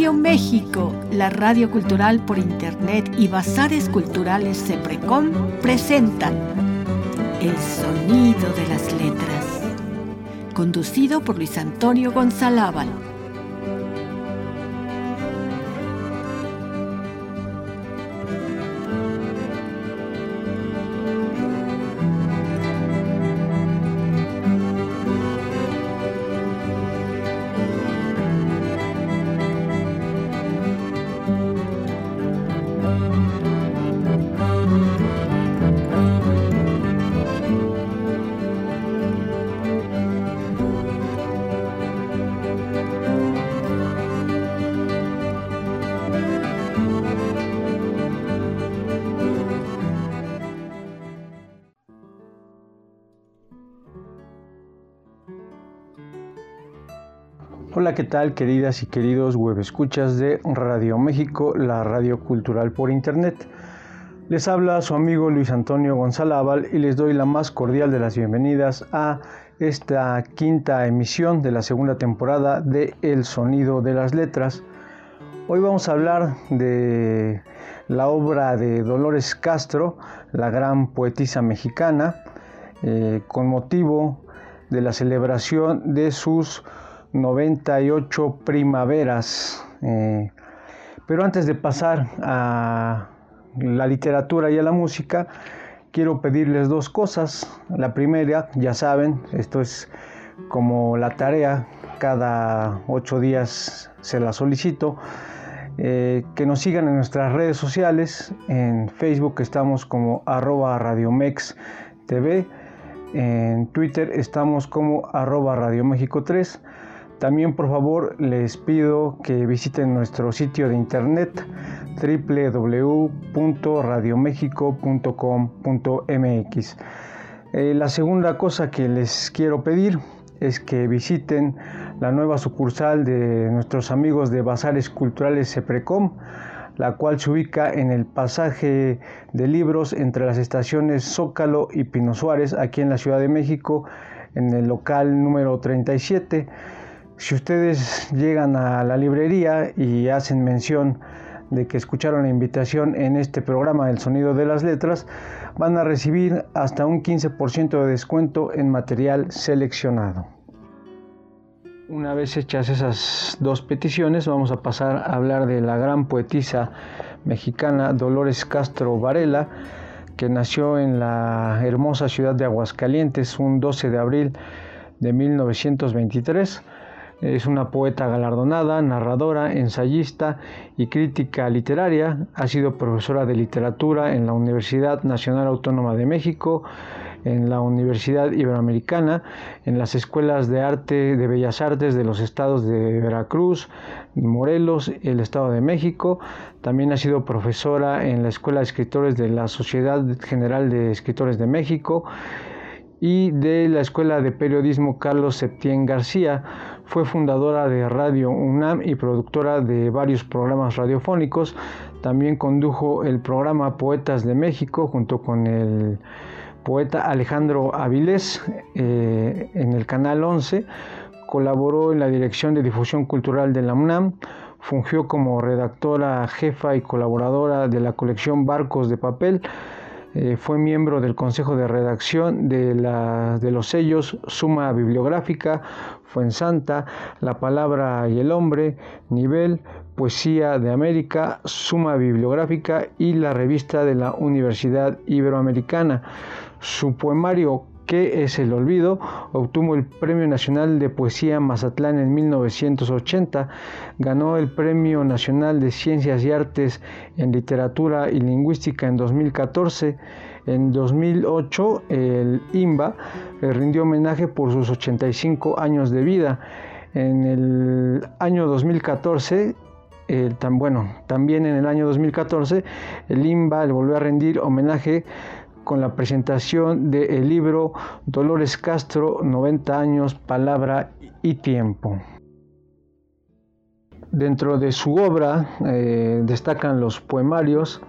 Radio México, la radio cultural por internet y bazares culturales Seprecom presentan El sonido de las letras, conducido por Luis Antonio Gonzalábal. Hola, ¿qué tal queridas y queridos web escuchas de Radio México, la radio cultural por internet? Les habla su amigo Luis Antonio Gonzalábal y les doy la más cordial de las bienvenidas a esta quinta emisión de la segunda temporada de El Sonido de las Letras. Hoy vamos a hablar de la obra de Dolores Castro, la gran poetisa mexicana, eh, con motivo de la celebración de sus 98 primaveras. Eh, pero antes de pasar a la literatura y a la música, quiero pedirles dos cosas. La primera, ya saben, esto es como la tarea, cada ocho días se la solicito. Eh, que nos sigan en nuestras redes sociales. En Facebook estamos como arroba radiomex TV. En Twitter estamos como arroba Radio México 3. También por favor les pido que visiten nuestro sitio de internet www.radiomexico.com.mx. Eh, la segunda cosa que les quiero pedir es que visiten la nueva sucursal de nuestros amigos de Bazares Culturales Seprecom, la cual se ubica en el pasaje de libros entre las estaciones Zócalo y Pino Suárez, aquí en la Ciudad de México, en el local número 37. Si ustedes llegan a la librería y hacen mención de que escucharon la invitación en este programa El Sonido de las Letras, van a recibir hasta un 15% de descuento en material seleccionado. Una vez hechas esas dos peticiones, vamos a pasar a hablar de la gran poetisa mexicana Dolores Castro Varela, que nació en la hermosa ciudad de Aguascalientes un 12 de abril de 1923 es una poeta galardonada, narradora, ensayista y crítica literaria. Ha sido profesora de literatura en la Universidad Nacional Autónoma de México, en la Universidad Iberoamericana, en las escuelas de arte de Bellas Artes de los estados de Veracruz, Morelos y el Estado de México. También ha sido profesora en la Escuela de Escritores de la Sociedad General de Escritores de México y de la Escuela de Periodismo Carlos Septién García. Fue fundadora de Radio UNAM y productora de varios programas radiofónicos. También condujo el programa Poetas de México junto con el poeta Alejandro Avilés eh, en el Canal 11. Colaboró en la Dirección de Difusión Cultural de la UNAM. Fungió como redactora jefa y colaboradora de la colección Barcos de Papel eh, fue miembro del consejo de redacción de, de los sellos Suma Bibliográfica, Fuensanta, La Palabra y el Hombre, Nivel, Poesía de América, Suma Bibliográfica y la revista de la Universidad Iberoamericana. Su poemario ¿Qué es el olvido? Obtuvo el Premio Nacional de Poesía Mazatlán en 1980, ganó el Premio Nacional de Ciencias y Artes en Literatura y Lingüística en 2014. En 2008 el IMBA le rindió homenaje por sus 85 años de vida. En el año 2014 tan, bueno, también en el año 2014 el IMBA le volvió a rendir homenaje con la presentación del libro Dolores Castro, 90 años, palabra y tiempo. Dentro de su obra eh, destacan los poemarios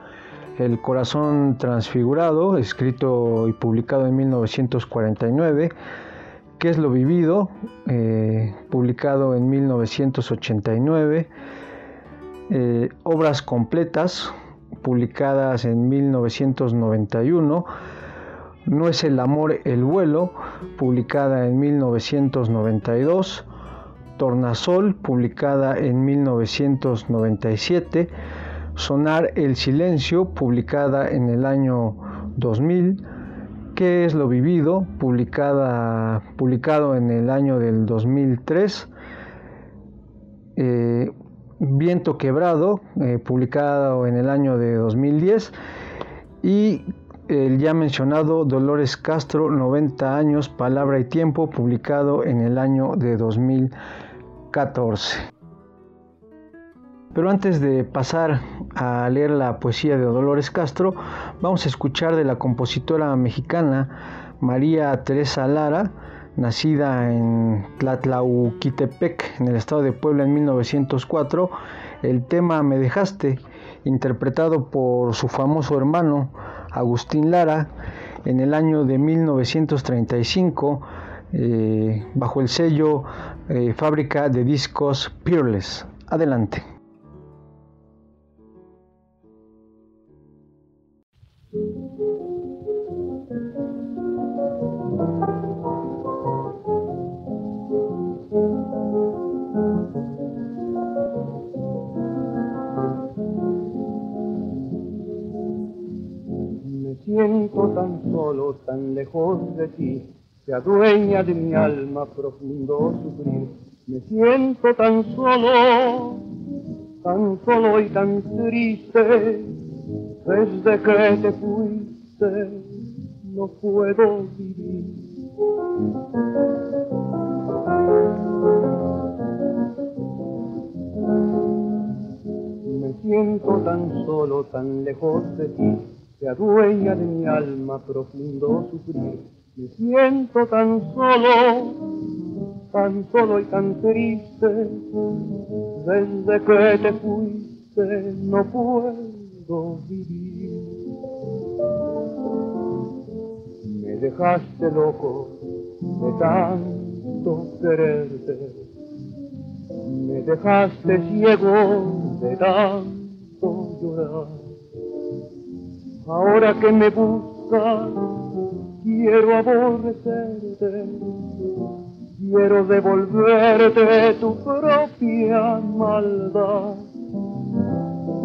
El corazón transfigurado, escrito y publicado en 1949, ¿Qué es lo vivido?, eh, publicado en 1989, eh, obras completas publicadas en 1991. No es el amor el vuelo, publicada en 1992. Tornasol, publicada en 1997. Sonar el silencio, publicada en el año 2000. ¿Qué es lo vivido? Publicada, publicado en el año del 2003. Eh, Viento Quebrado, eh, publicado en el año de 2010. Y el ya mencionado Dolores Castro, 90 años, Palabra y Tiempo, publicado en el año de 2014. Pero antes de pasar a leer la poesía de Dolores Castro, vamos a escuchar de la compositora mexicana María Teresa Lara, nacida en Tlatlauquitepec, en el estado de Puebla en 1904, el tema Me dejaste, interpretado por su famoso hermano Agustín Lara en el año de 1935, eh, bajo el sello eh, Fábrica de Discos Peerless. Adelante. Siento tan solo, tan lejos de ti, se adueña de mi alma profundo sufrir. Me siento tan solo, tan solo y tan triste, desde que te fuiste no puedo vivir. Me siento tan solo, tan lejos de ti, se adueña de mi alma profundo sufrir. Me siento tan solo, tan solo y tan triste, desde que te fuiste no puedo vivir. Me dejaste loco de tanto quererte, me dejaste ciego de tanto llorar. Ahora que me buscas, quiero aborrecerte, quiero devolverte tu propia maldad.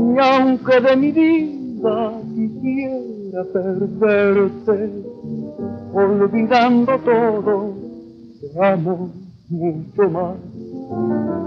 Y aunque de mi vida quisiera perderte, olvidando todo, te amo mucho más.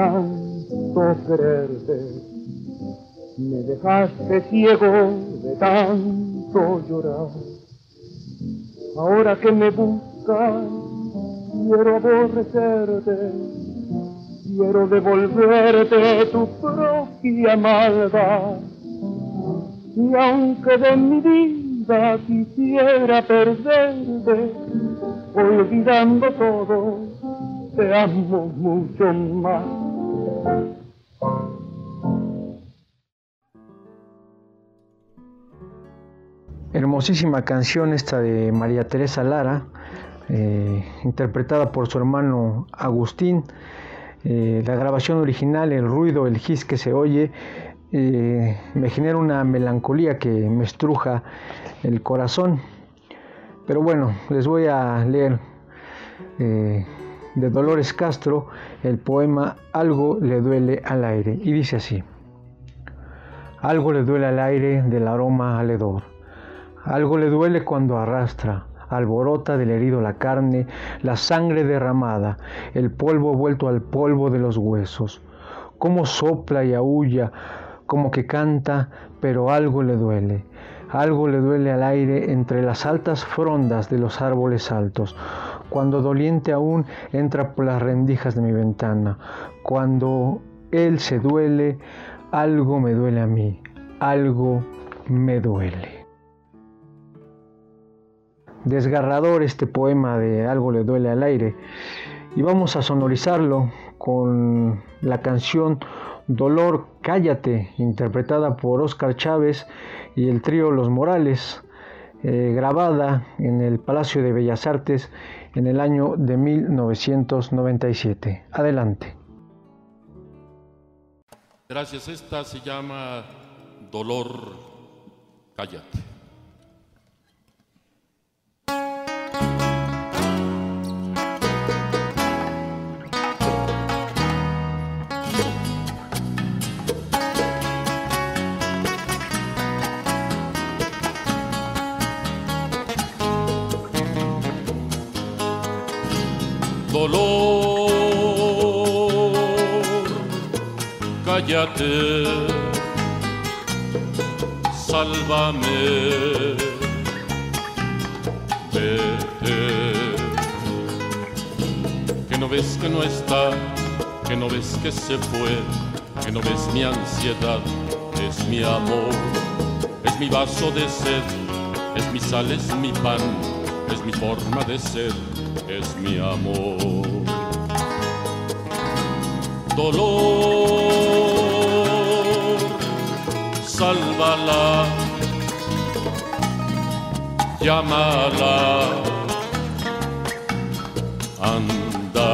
Tanto quererte, me dejaste ciego de tanto llorar. Ahora que me buscas, quiero aborrecerte, quiero devolverte tu propia maldad. Y aunque de mi vida quisiera perderte, olvidando todo, te amo mucho más. Hermosísima canción esta de María Teresa Lara, eh, interpretada por su hermano Agustín. Eh, la grabación original, el ruido, el gis que se oye, eh, me genera una melancolía que me estruja el corazón. Pero bueno, les voy a leer de Dolores Castro el poema Algo le duele al aire. Y dice así. Algo le duele al aire del aroma al hedor. Algo le duele cuando arrastra, alborota del herido la carne, la sangre derramada, el polvo vuelto al polvo de los huesos. Como sopla y aúlla, como que canta, pero algo le duele. Algo le duele al aire entre las altas frondas de los árboles altos, cuando doliente aún entra por las rendijas de mi ventana, cuando él se duele, algo me duele a mí, algo me duele. Desgarrador este poema de Algo le duele al aire y vamos a sonorizarlo con la canción Dolor Cállate, interpretada por Oscar Chávez y el trío Los Morales, eh, grabada en el Palacio de Bellas Artes en el año de 1997. Adelante. Gracias, esta se llama Dolor Cállate. Cállate, sálvame, vete. Que no ves que no está, que no ves que se fue, que no ves mi ansiedad, es mi amor, es mi vaso de sed, es mi sal, es mi pan, es mi forma de ser es mi amor. Dolor, sálvala, llámala, anda.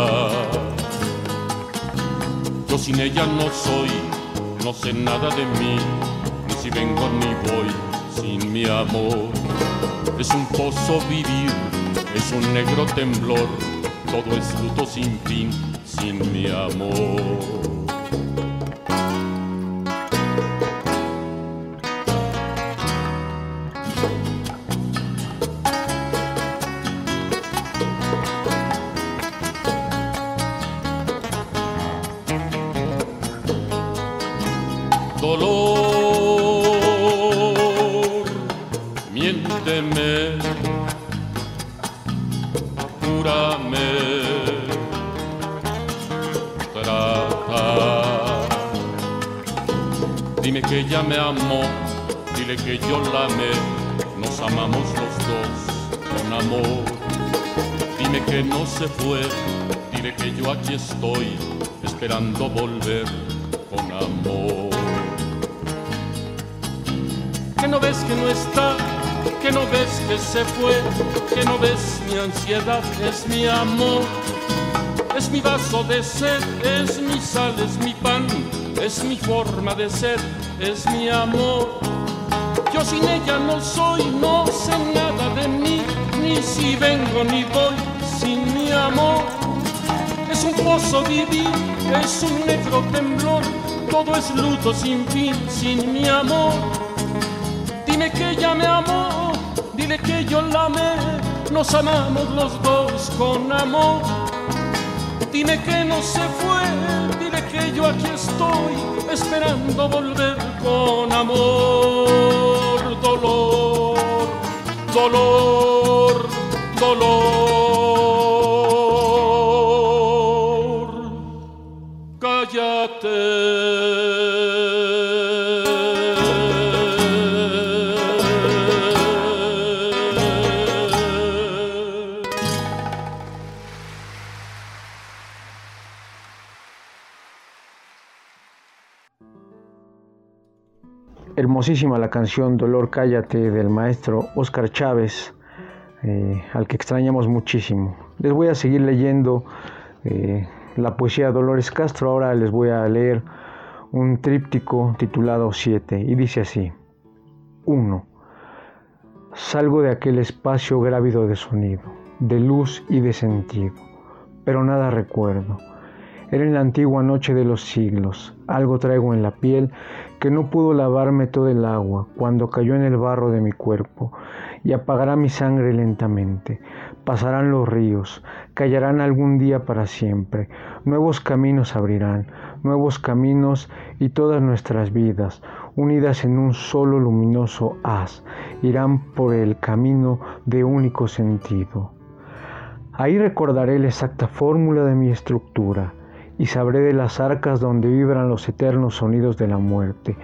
Yo sin ella no soy, no sé nada de mí, ni si vengo ni voy sin mi amor. Es un pozo vivir es un negro temblor, todo es luto sin fin, sin mi amor. Me amó, dile que yo la amé, nos amamos los dos con amor. Dime que no se fue, dile que yo aquí estoy, esperando volver con amor. No ves que no está, que no ves que se fue, que no ves mi ansiedad, es mi amor. Es mi vaso de sed, es mi sal, es mi pan, es mi forma de ser es mi amor. Yo sin ella no soy, no sé nada de mí, ni si vengo ni voy sin mi amor. Es un pozo vivir, es un negro temblor, todo es luto sin fin, sin mi amor. Que ella me amó, dile que yo la amé, nos amamos los dos con amor. Dime que no se fue, dile que yo aquí estoy esperando volver con amor, dolor, dolor, dolor. Hermosísima la canción Dolor Cállate del maestro Oscar Chávez, eh, al que extrañamos muchísimo. Les voy a seguir leyendo eh, la poesía de Dolores Castro, ahora les voy a leer un tríptico titulado Siete y dice así. 1. Salgo de aquel espacio grávido de sonido, de luz y de sentido, pero nada recuerdo. Era en la antigua noche de los siglos. Algo traigo en la piel que no pudo lavarme todo el agua cuando cayó en el barro de mi cuerpo y apagará mi sangre lentamente. Pasarán los ríos, callarán algún día para siempre. Nuevos caminos abrirán, nuevos caminos y todas nuestras vidas, unidas en un solo luminoso haz, irán por el camino de único sentido. Ahí recordaré la exacta fórmula de mi estructura y sabré de las arcas donde vibran los eternos sonidos de la muerte,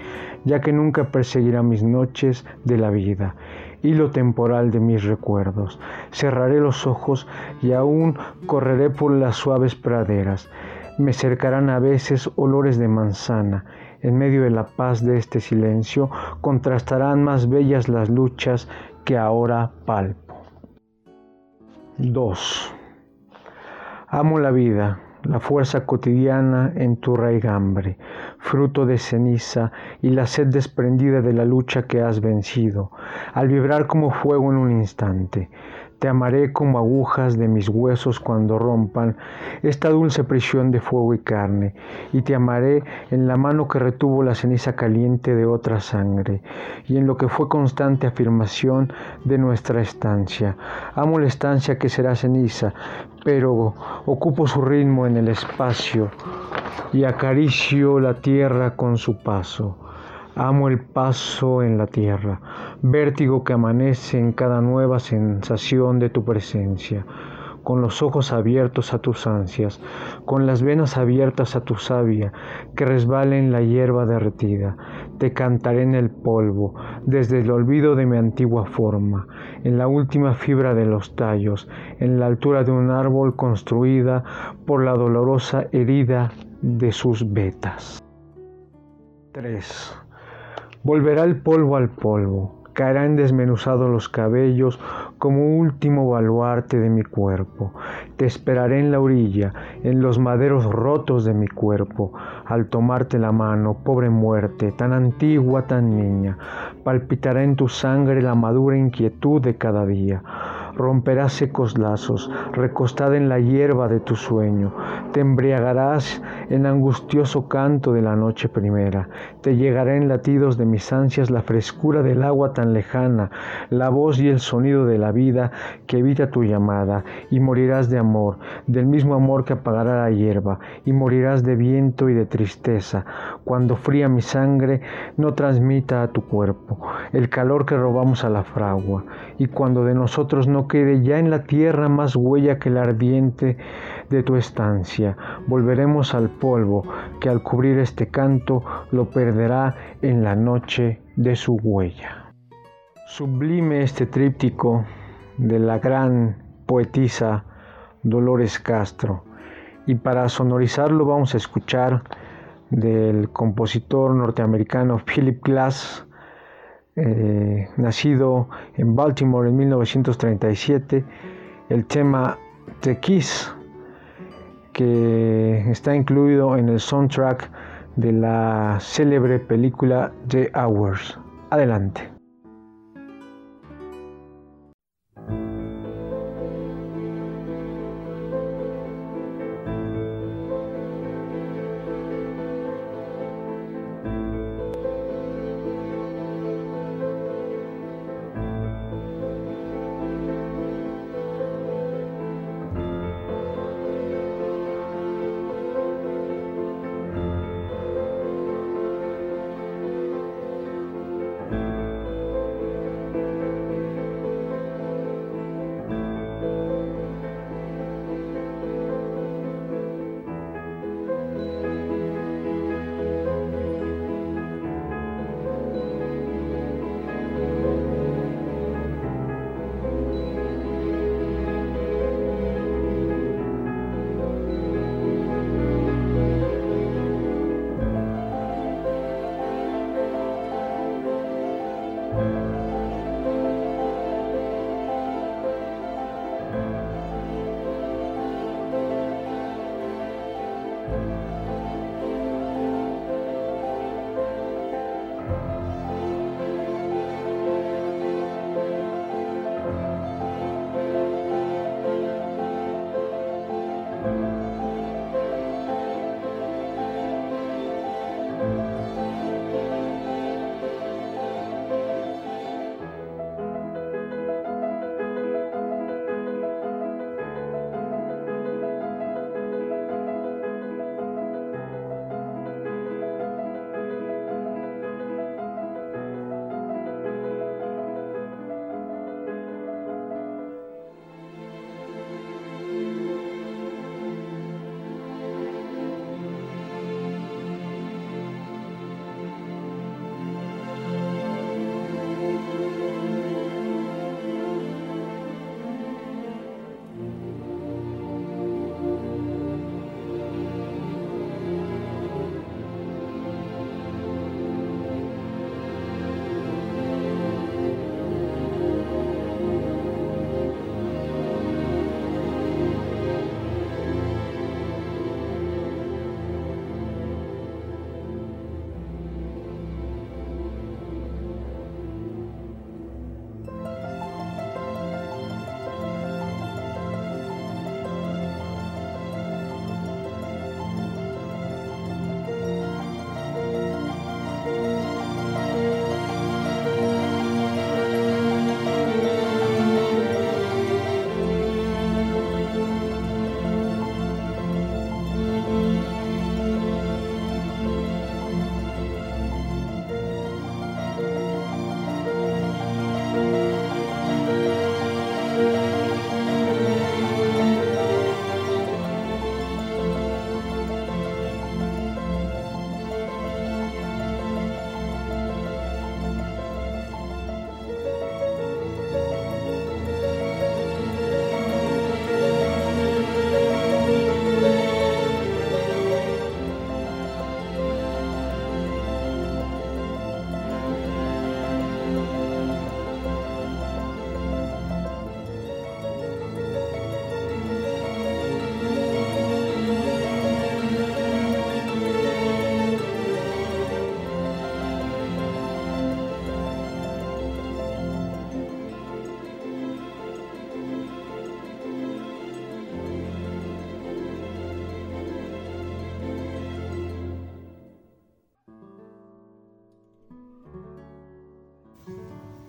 ya que nunca perseguirá mis noches de la vida, hilo temporal de mis recuerdos. Cerraré los ojos y aún correré por las suaves praderas. Me cercarán a veces olores de manzana. En medio de la paz de este silencio contrastarán más bellas las luchas que ahora palpo. 2. Amo la vida la fuerza cotidiana en tu raigambre, fruto de ceniza y la sed desprendida de la lucha que has vencido, al vibrar como fuego en un instante. Te amaré como agujas de mis huesos cuando rompan esta dulce prisión de fuego y carne, y te amaré en la mano que retuvo la ceniza caliente de otra sangre, y en lo que fue constante afirmación de nuestra estancia. Amo la estancia que será ceniza, pero ocupo su ritmo en el espacio y acaricio la tierra con su paso. Amo el paso en la tierra, vértigo que amanece en cada nueva sensación de tu presencia con los ojos abiertos a tus ansias, con las venas abiertas a tu savia, que resbale en la hierba derretida. Te cantaré en el polvo, desde el olvido de mi antigua forma, en la última fibra de los tallos, en la altura de un árbol construida por la dolorosa herida de sus vetas. 3. Volverá el polvo al polvo, caerán desmenuzados los cabellos como último baluarte de mi cuerpo. Te esperaré en la orilla, en los maderos rotos de mi cuerpo, al tomarte la mano, pobre muerte, tan antigua, tan niña, palpitará en tu sangre la madura inquietud de cada día romperás secos lazos, recostada en la hierba de tu sueño, te embriagarás en angustioso canto de la noche primera, te llegará en latidos de mis ansias la frescura del agua tan lejana, la voz y el sonido de la vida que evita tu llamada, y morirás de amor, del mismo amor que apagará la hierba, y morirás de viento y de tristeza, cuando fría mi sangre no transmita a tu cuerpo el calor que robamos a la fragua, y cuando de nosotros no quede ya en la tierra más huella que el ardiente de tu estancia. Volveremos al polvo que al cubrir este canto lo perderá en la noche de su huella. Sublime este tríptico de la gran poetisa Dolores Castro. Y para sonorizarlo vamos a escuchar del compositor norteamericano Philip Glass, eh, nacido en Baltimore en 1937, el tema The Kiss, que está incluido en el soundtrack de la célebre película The Hours. Adelante.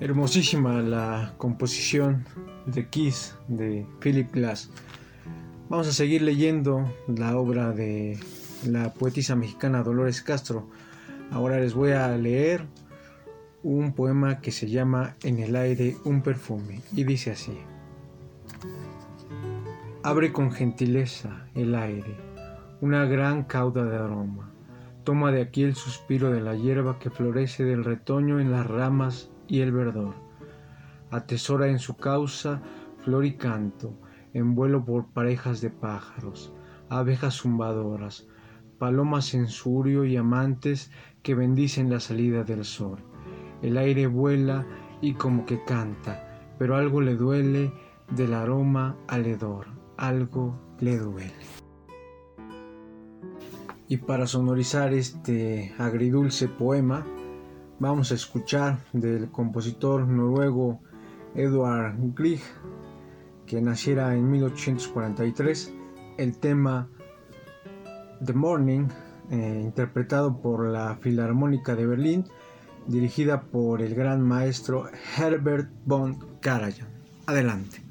Hermosísima la composición de Kiss de Philip Glass. Vamos a seguir leyendo la obra de la poetisa mexicana Dolores Castro. Ahora les voy a leer un poema que se llama En el aire un perfume y dice así. Abre con gentileza el aire, una gran cauda de aroma. Toma de aquí el suspiro de la hierba que florece del retoño en las ramas y el verdor. Atesora en su causa flor y canto, en vuelo por parejas de pájaros, abejas zumbadoras, palomas en surio y amantes que bendicen la salida del sol. El aire vuela y como que canta, pero algo le duele del aroma al hedor, algo le duele. Y para sonorizar este agridulce poema, vamos a escuchar del compositor noruego Edward Grieg, que naciera en 1843, el tema The Morning, eh, interpretado por la Filarmónica de Berlín, dirigida por el gran maestro Herbert von Karajan. Adelante.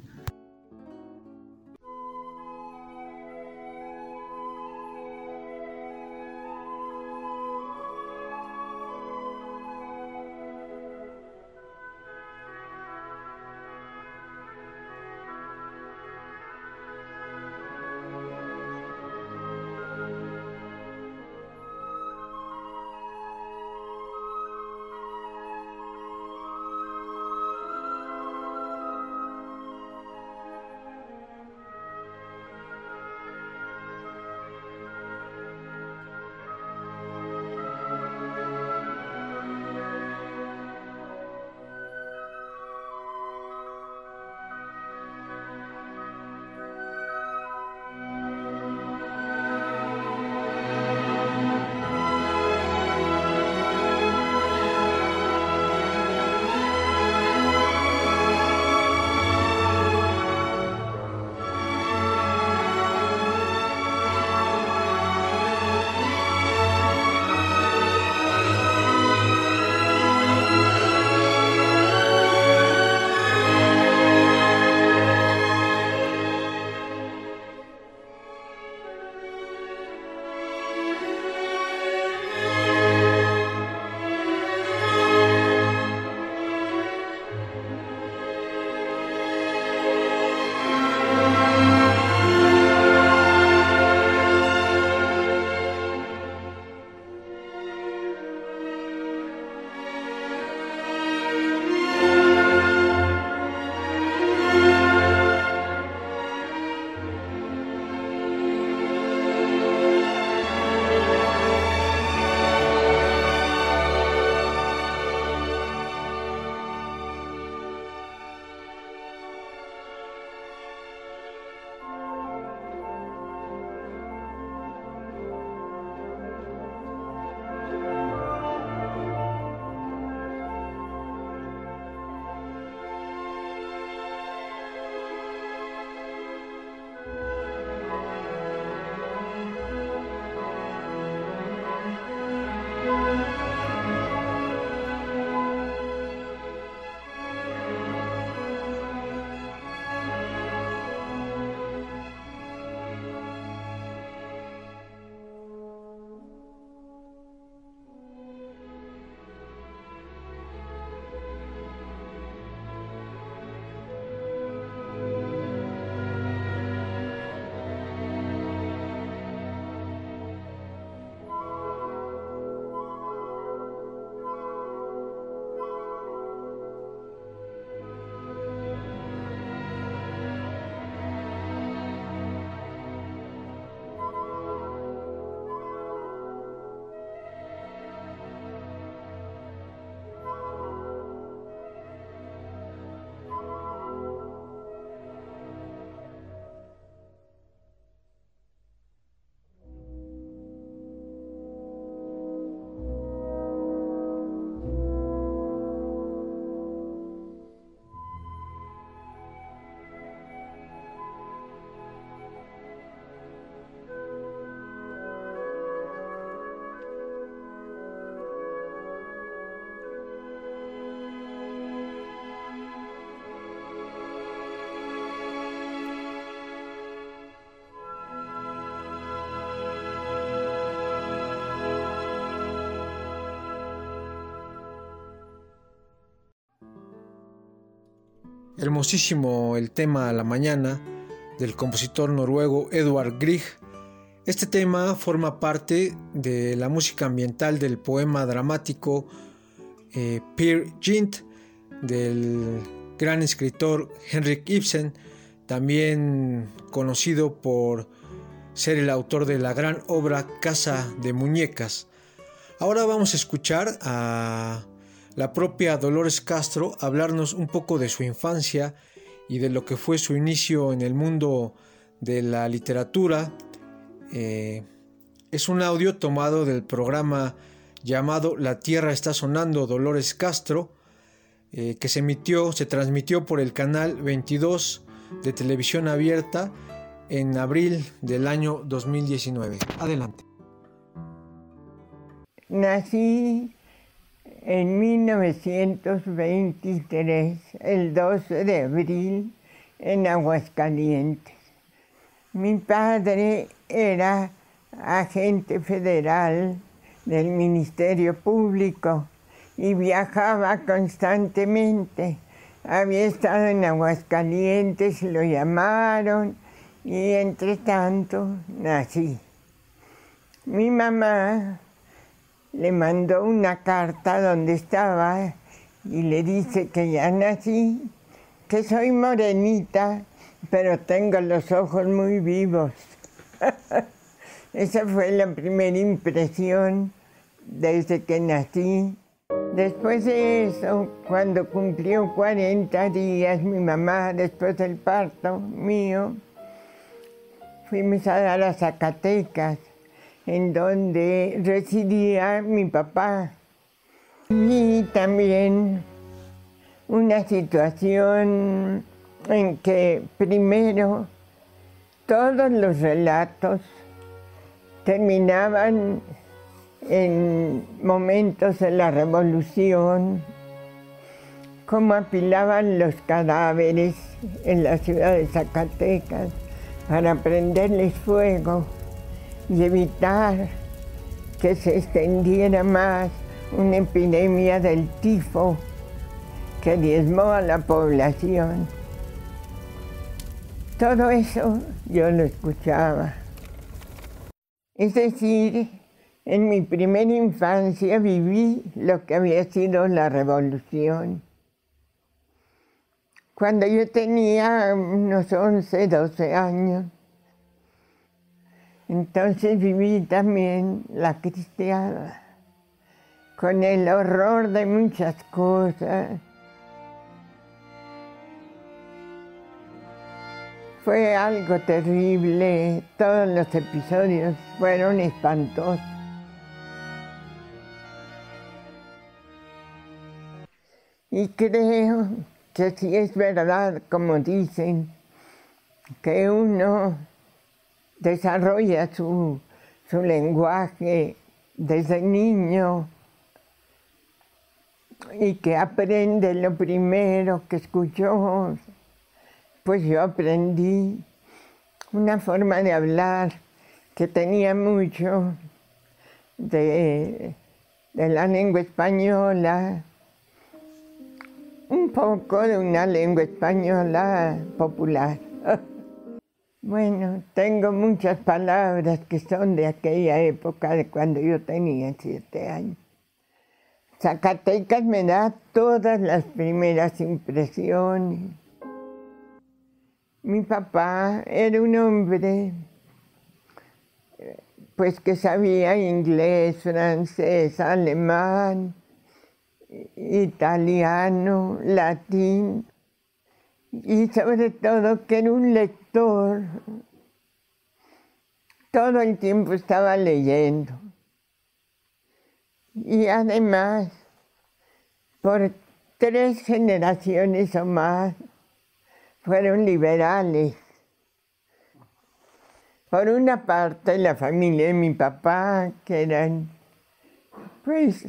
Hermosísimo el tema a la mañana del compositor noruego Edward Grieg. Este tema forma parte de la música ambiental del poema dramático eh, Peer Gynt del gran escritor Henrik Ibsen, también conocido por ser el autor de la gran obra Casa de Muñecas. Ahora vamos a escuchar a la propia Dolores Castro hablarnos un poco de su infancia y de lo que fue su inicio en el mundo de la literatura. Eh, es un audio tomado del programa llamado La Tierra está sonando Dolores Castro, eh, que se emitió, se transmitió por el canal 22 de televisión abierta en abril del año 2019. Adelante. Nací en 1923, el 12 de abril, en Aguascalientes. Mi padre era agente federal del Ministerio Público y viajaba constantemente. Había estado en Aguascalientes, lo llamaron y entre tanto nací. Mi mamá le mandó una carta donde estaba y le dice que ya nací, que soy morenita, pero tengo los ojos muy vivos. Esa fue la primera impresión desde que nací. Después de eso, cuando cumplió 40 días, mi mamá, después del parto mío, fuimos a dar a Zacatecas, en donde residía mi papá. Y también una situación en que primero todos los relatos terminaban en momentos de la revolución, cómo apilaban los cadáveres en la ciudad de Zacatecas para prenderles fuego y evitar que se extendiera más una epidemia del tifo que diezmó a la población. Todo eso yo lo escuchaba. Es decir, en mi primera infancia viví lo que había sido la revolución. Cuando yo tenía unos 11, 12 años, entonces viví también la cristiana, con el horror de muchas cosas. Fue algo terrible, todos los episodios fueron espantosos. Y creo que si es verdad, como dicen, que uno desarrolla su, su lenguaje desde niño y que aprende lo primero que escuchó, pues yo aprendí una forma de hablar que tenía mucho de, de la lengua española, un poco de una lengua española popular. Bueno, tengo muchas palabras que son de aquella época, de cuando yo tenía siete años. Zacatecas me da todas las primeras impresiones. Mi papá era un hombre pues que sabía inglés, francés, alemán, italiano, latín y sobre todo que era un lector. Todo el tiempo estaba leyendo. Y además, por tres generaciones o más, fueron liberales. Por una parte, la familia de mi papá, que eran, pues,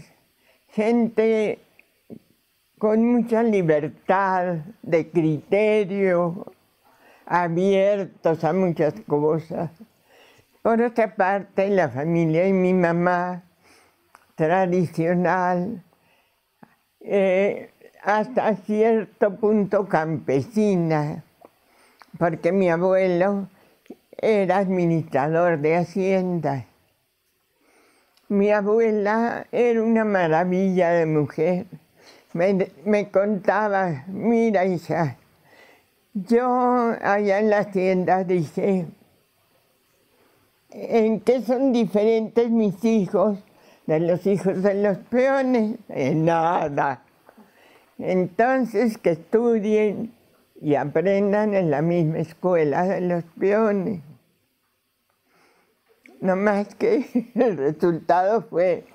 gente con mucha libertad de criterio, abiertos a muchas cosas. Por otra parte, la familia de mi mamá, tradicional, eh, hasta cierto punto campesina, porque mi abuelo era administrador de hacienda. Mi abuela era una maravilla de mujer. Me, me contaba, mira hija, yo allá en la hacienda dije, ¿en qué son diferentes mis hijos de los hijos de los peones? En nada. Entonces que estudien y aprendan en la misma escuela de los peones. No más que el resultado fue,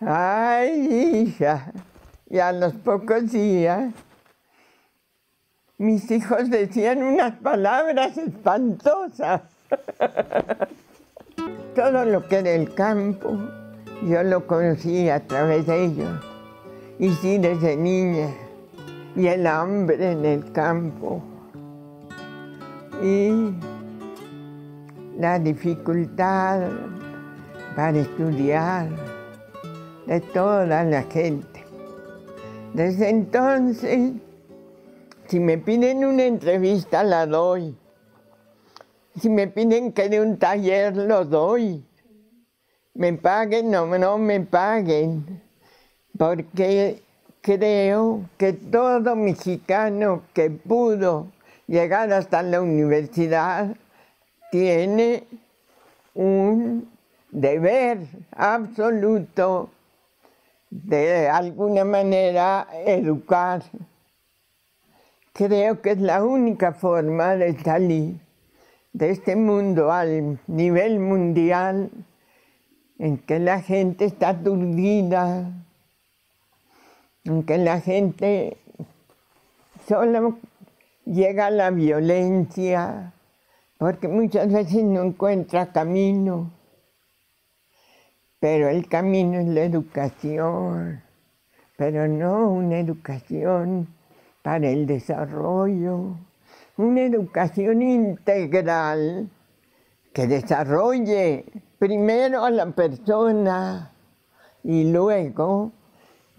ay hija, y a los pocos días mis hijos decían unas palabras espantosas. Todo lo que era el campo, yo lo conocí a través de ellos. Y sí, desde niña. Y el hambre en el campo. Y la dificultad para estudiar de toda la gente. Desde entonces, si me piden una entrevista, la doy. Si me piden que dé un taller, lo doy. Me paguen o no me paguen porque creo que todo mexicano que pudo llegar hasta la universidad tiene un deber absoluto de alguna manera educar. Creo que es la única forma de salir de este mundo al nivel mundial en que la gente está aturdida, aunque la gente solo llega a la violencia, porque muchas veces no encuentra camino, pero el camino es la educación, pero no una educación el desarrollo, una educación integral que desarrolle primero a la persona y luego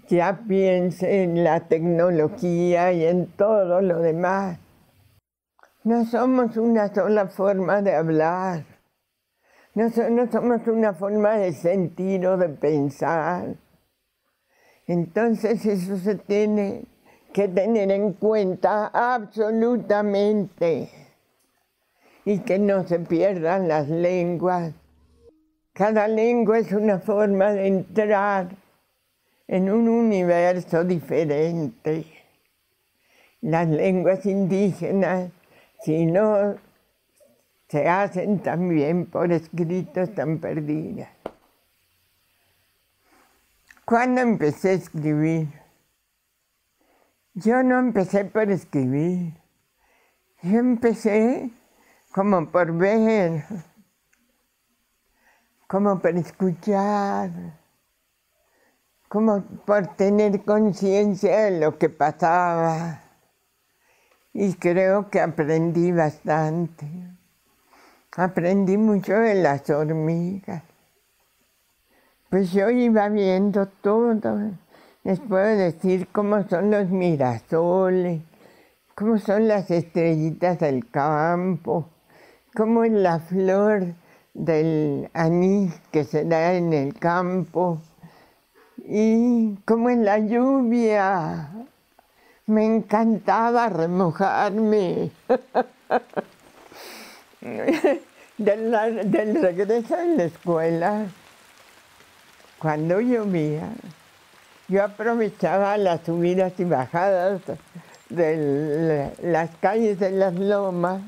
ya piense en la tecnología y en todo lo demás. No somos una sola forma de hablar, no, somos una forma de sentir o de pensar. Entonces eso se tiene que tener en cuenta absolutamente y que no se pierdan las lenguas. Cada lengua es una forma de entrar en un universo diferente. Las lenguas indígenas, si no se hacen también por escrito, están perdidas. ¿Cuándo empecé a escribir? Yo no empecé por escribir. Yo empecé como por ver, como por escuchar como por tener conciencia de lo que pasaba. Y creo que aprendí bastante. Aprendí mucho de las hormigas. Pues yo iba viendo todo. Les puedo decir cómo son los mirasoles, cómo son las estrellitas del campo, cómo es la flor del anís que se da en el campo, y como en la lluvia. Me encantaba remojarme. del, del regreso en la escuela, cuando llovía, yo aprovechaba las subidas y bajadas de las calles de las lomas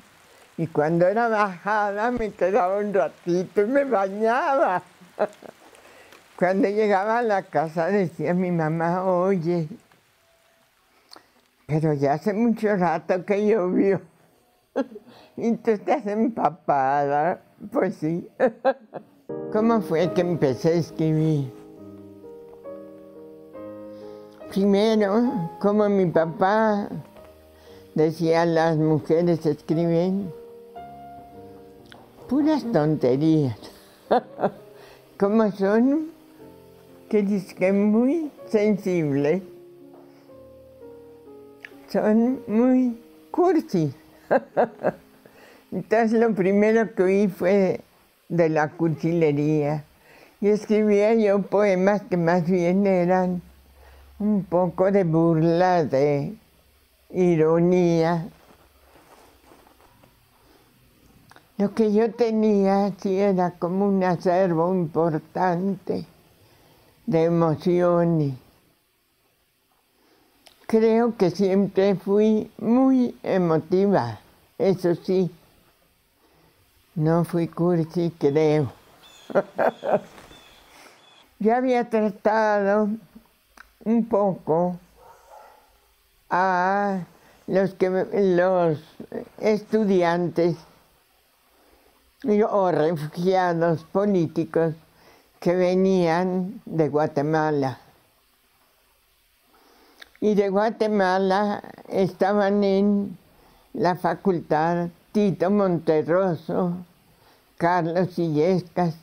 y cuando era bajada me quedaba un ratito y me bañaba. Cuando llegaba a la casa decía mi mamá, oye, pero ya hace mucho rato que llovió y tú estás empapada. Pues sí. ¿Cómo fue que empecé a escribir? Primero, como mi papá decía, las mujeres escriben puras tonterías. ¿Cómo son? que dice que muy sensible, son muy cursi. Entonces lo primero que oí fue de la cursilería. Y escribía yo poemas que más bien eran un poco de burla, de ironía. Lo que yo tenía sí era como un acervo importante de emociones. Creo que siempre fui muy emotiva, eso sí. No fui cursi, creo. Yo había tratado un poco a los, que, los estudiantes o refugiados políticos que venían de Guatemala. Y de Guatemala estaban en la facultad Tito Monterroso, Carlos Illescas,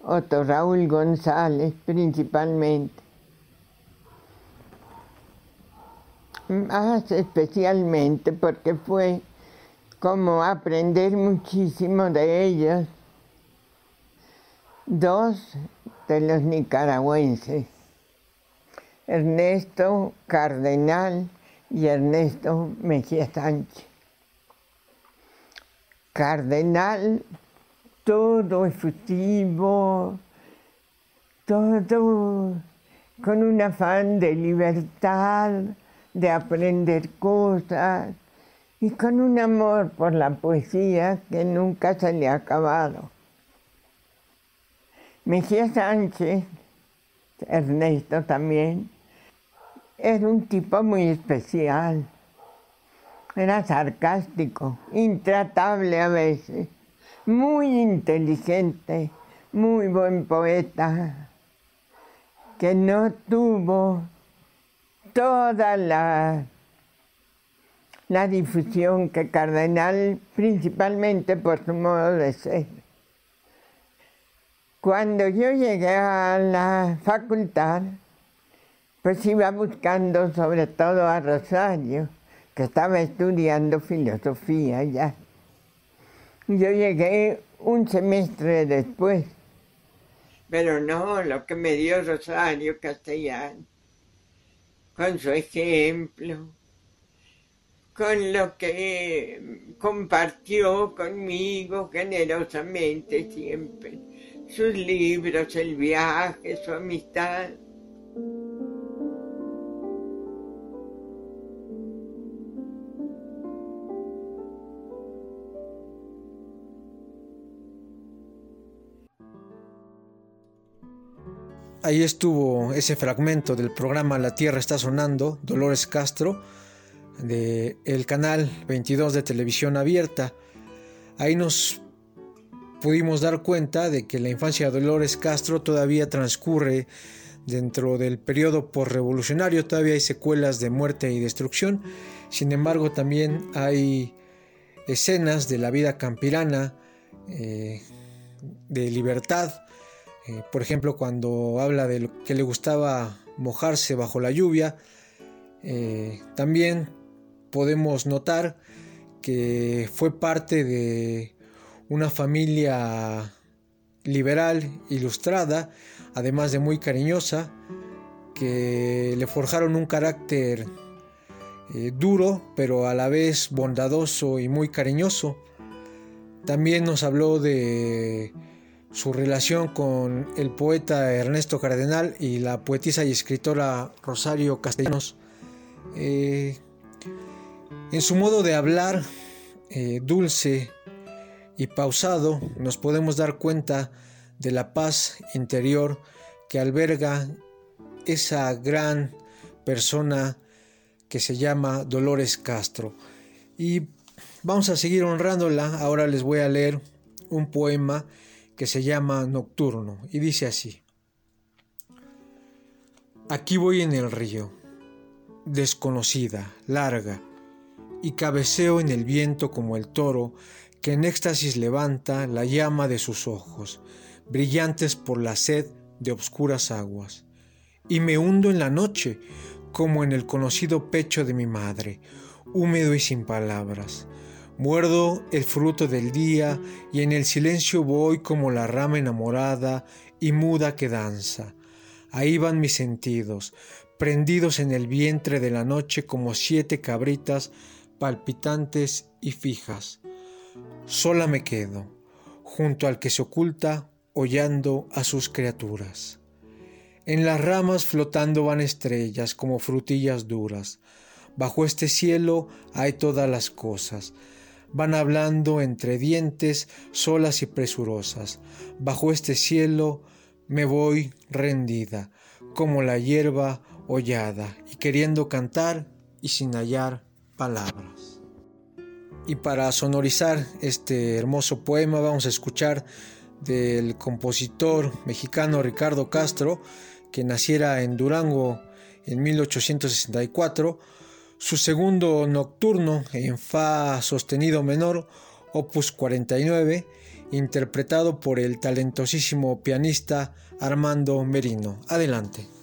Otto Raúl González principalmente. Más especialmente porque fue como aprender muchísimo de ellos. Dos de los nicaragüenses, Ernesto Cardenal y Ernesto Mejía Sánchez. Cardenal, todo efusivo, todo con un afán de libertad, de aprender cosas y con un amor por la poesía que nunca se le ha acabado. Mejía Sánchez, Ernesto también, era un tipo muy especial. Era sarcástico, intratable a veces, muy inteligente, muy buen poeta, que no tuvo toda la, la difusión que Cardenal, principalmente por su modo de ser. Cuando yo llegué a la facultad, pues iba buscando sobre todo a Rosario, que estaba estudiando filosofía ya. Yo llegué un semestre después, pero no lo que me dio Rosario Castellano con su ejemplo, con lo que compartió conmigo generosamente siempre, sus libros, el viaje, su amistad. Ahí estuvo ese fragmento del programa La Tierra está sonando, Dolores Castro, del el canal 22 de televisión abierta. Ahí nos pudimos dar cuenta de que la infancia de Dolores Castro todavía transcurre dentro del periodo postrevolucionario, todavía hay secuelas de muerte y destrucción, sin embargo también hay escenas de la vida campirana, eh, de libertad, eh, por ejemplo, cuando habla de que le gustaba mojarse bajo la lluvia, eh, también podemos notar que fue parte de una familia liberal, ilustrada, además de muy cariñosa, que le forjaron un carácter eh, duro, pero a la vez bondadoso y muy cariñoso. También nos habló de su relación con el poeta Ernesto Cardenal y la poetisa y escritora Rosario Castellanos. Eh, en su modo de hablar, eh, dulce y pausado, nos podemos dar cuenta de la paz interior que alberga esa gran persona que se llama Dolores Castro. Y vamos a seguir honrándola. Ahora les voy a leer un poema que se llama Nocturno y dice así. Aquí voy en el río, desconocida, larga, y cabeceo en el viento como el toro que en éxtasis levanta la llama de sus ojos, brillantes por la sed de obscuras aguas, y me hundo en la noche como en el conocido pecho de mi madre, húmedo y sin palabras. Muerdo el fruto del día y en el silencio voy como la rama enamorada y muda que danza. Ahí van mis sentidos, prendidos en el vientre de la noche como siete cabritas palpitantes y fijas. Sola me quedo, junto al que se oculta hollando a sus criaturas. En las ramas flotando van estrellas como frutillas duras. Bajo este cielo hay todas las cosas. Van hablando entre dientes solas y presurosas. Bajo este cielo me voy rendida, como la hierba hollada, y queriendo cantar y sin hallar palabras. Y para sonorizar este hermoso poema vamos a escuchar del compositor mexicano Ricardo Castro, que naciera en Durango en 1864, su segundo nocturno en Fa sostenido menor, opus 49, interpretado por el talentosísimo pianista Armando Merino. Adelante.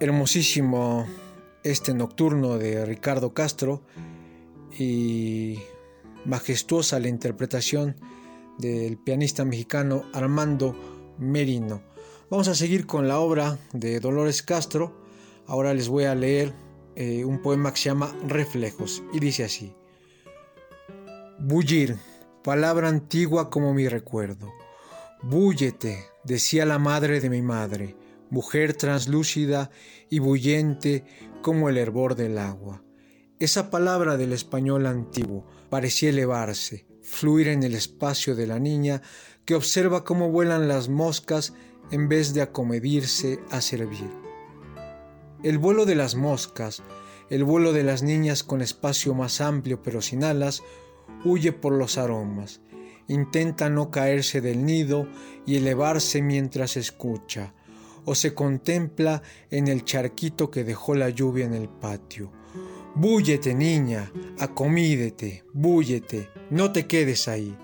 Hermosísimo este nocturno de Ricardo Castro y majestuosa la interpretación del pianista mexicano Armando Merino. Vamos a seguir con la obra de Dolores Castro. Ahora les voy a leer eh, un poema que se llama Reflejos y dice así. Bullir, palabra antigua como mi recuerdo. Búllete, decía la madre de mi madre mujer translúcida y bullente como el hervor del agua. Esa palabra del español antiguo parecía elevarse, fluir en el espacio de la niña que observa cómo vuelan las moscas en vez de acomedirse a servir. El vuelo de las moscas, el vuelo de las niñas con espacio más amplio pero sin alas, huye por los aromas, intenta no caerse del nido y elevarse mientras escucha, o se contempla en el charquito que dejó la lluvia en el patio. Búllete, niña, acomídete, búllete, no te quedes ahí.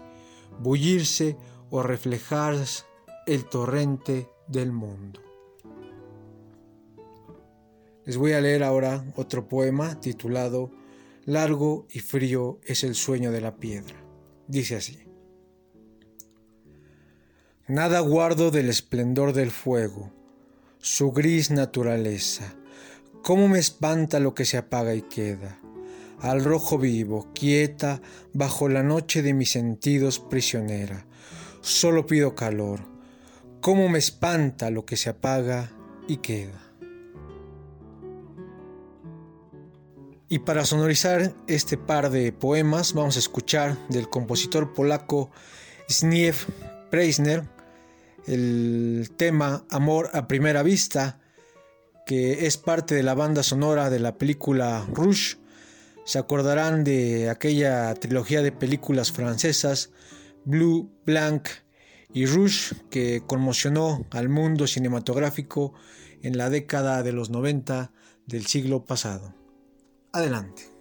Bullirse o reflejar el torrente del mundo. Les voy a leer ahora otro poema titulado Largo y frío es el sueño de la piedra. Dice así. Nada guardo del esplendor del fuego, su gris naturaleza. Cómo me espanta lo que se apaga y queda. Al rojo vivo, quieta, bajo la noche de mis sentidos prisionera. Solo pido calor. Cómo me espanta lo que se apaga y queda. Y para sonorizar este par de poemas vamos a escuchar del compositor polaco Zniew Preisner el tema Amor a Primera Vista, que es parte de la banda sonora de la película Rouge. Se acordarán de aquella trilogía de películas francesas, Blue, Blanc y Rouge, que conmocionó al mundo cinematográfico en la década de los 90 del siglo pasado. Adelante.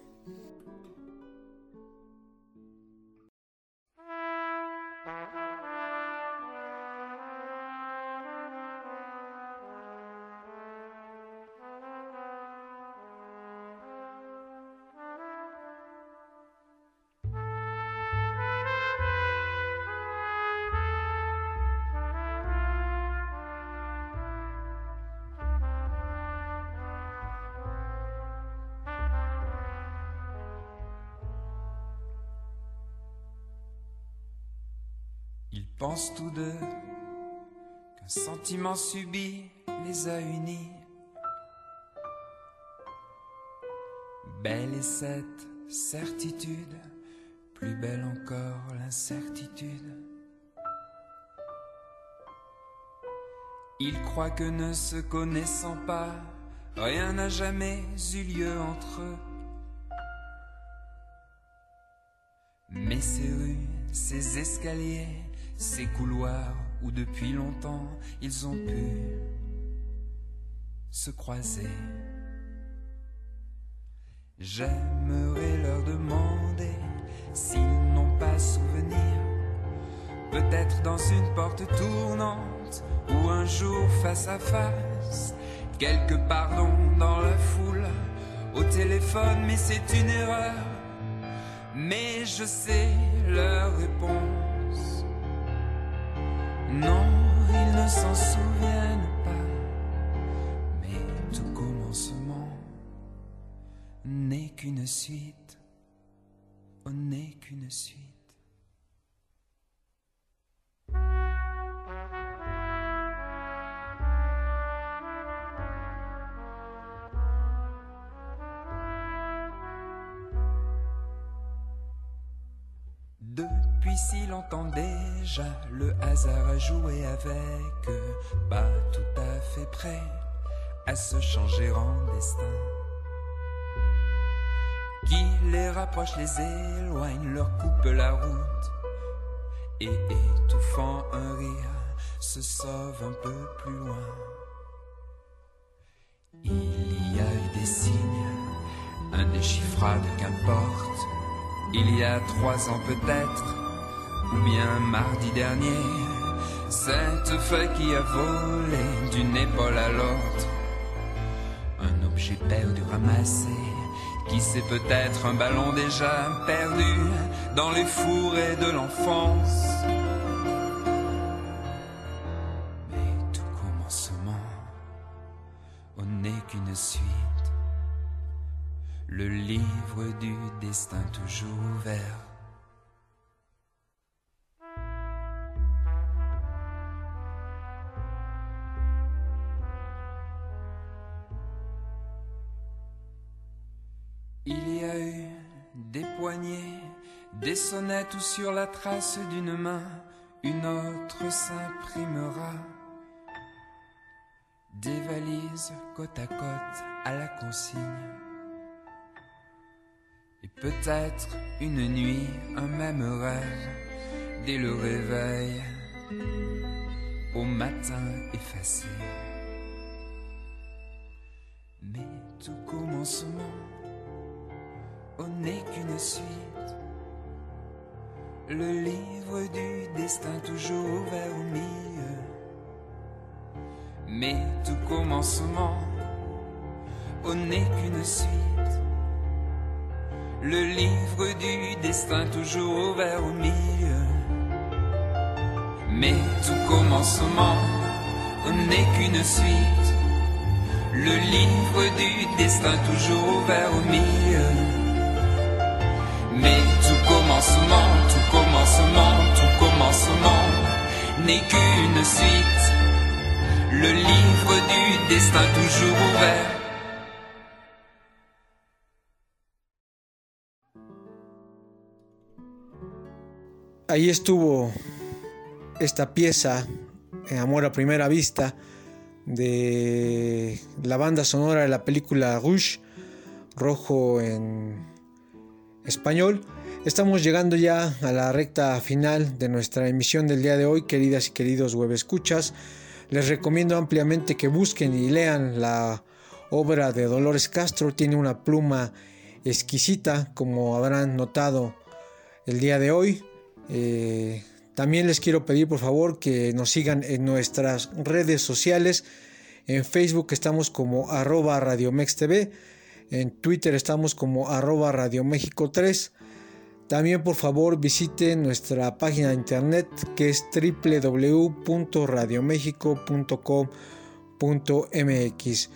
Tous deux qu'un sentiment subit les a unis. Belle est cette certitude, plus belle encore l'incertitude. Ils croient que ne se connaissant pas, rien n'a jamais eu lieu entre eux. Mais ces rues, ces escaliers, ces couloirs où depuis longtemps ils ont pu se croiser. J'aimerais leur demander s'ils n'ont pas souvenir, peut-être dans une porte tournante ou un jour face à face, quelque pardon dans la foule, au téléphone, mais c'est une erreur. Mais je sais leur réponse. Non, ils ne s'en souviennent pas. Mais tout commencement n'est qu'une suite. Oh, n'est qu'une suite. Si longtemps déjà, le hasard a joué avec pas tout à fait prêt à se changer en destin. Qui les rapproche, les éloigne, leur coupe la route, et étouffant un rire, se sauve un peu plus loin. Il y a eu des signes, indéchiffrables qu'importe il y a trois ans peut-être, ou bien mardi dernier, cette feuille qui a volé d'une épaule à l'autre, j'ai perdu ramassé. Qui sait peut-être un ballon déjà perdu dans les fourrés de l'enfance. Mais tout commencement, on n'est qu'une suite. Le livre du destin toujours ouvert. Des sonnettes où sur la trace d'une main, une autre s'imprimera. Des valises côte à côte à la consigne. Et peut-être une nuit, un même rêve, dès le réveil, au matin effacé. Mais tout commencement on n'est qu'une suite. Le livre du destin toujours ouvert au milieu. Mais tout commencement, on n'est qu'une suite. Le livre du destin toujours ouvert au milieu. Mais tout commencement, on n'est qu'une suite. Le livre du destin toujours ouvert au milieu. Mais tout commencement, tout commencement, tout commencement n'est qu'une suite. Le livre du destin toujours ouvert. Ahí estuvo esta pieza, Amor a Primera Vista, de la banda sonora de la película Rouge, rojo en español. Estamos llegando ya a la recta final de nuestra emisión del día de hoy, queridas y queridos web escuchas. Les recomiendo ampliamente que busquen y lean la obra de Dolores Castro. Tiene una pluma exquisita, como habrán notado el día de hoy. Eh, también les quiero pedir por favor que nos sigan en nuestras redes sociales. En Facebook estamos como arroba TV. En Twitter estamos como arroba Radio México 3. También por favor visiten nuestra página de internet que es www.radiomexico.com.mx.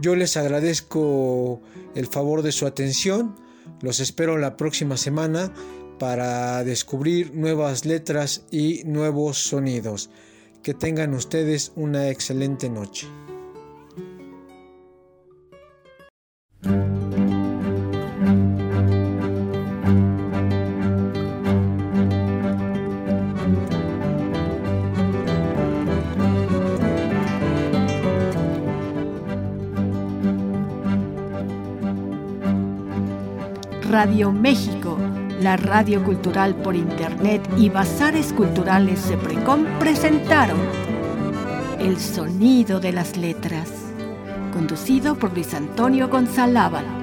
Yo les agradezco el favor de su atención. Los espero la próxima semana para descubrir nuevas letras y nuevos sonidos. Que tengan ustedes una excelente noche. Radio México, la radio cultural por Internet y Bazares Culturales Seprecom presentaron El Sonido de las Letras, conducido por Luis Antonio González.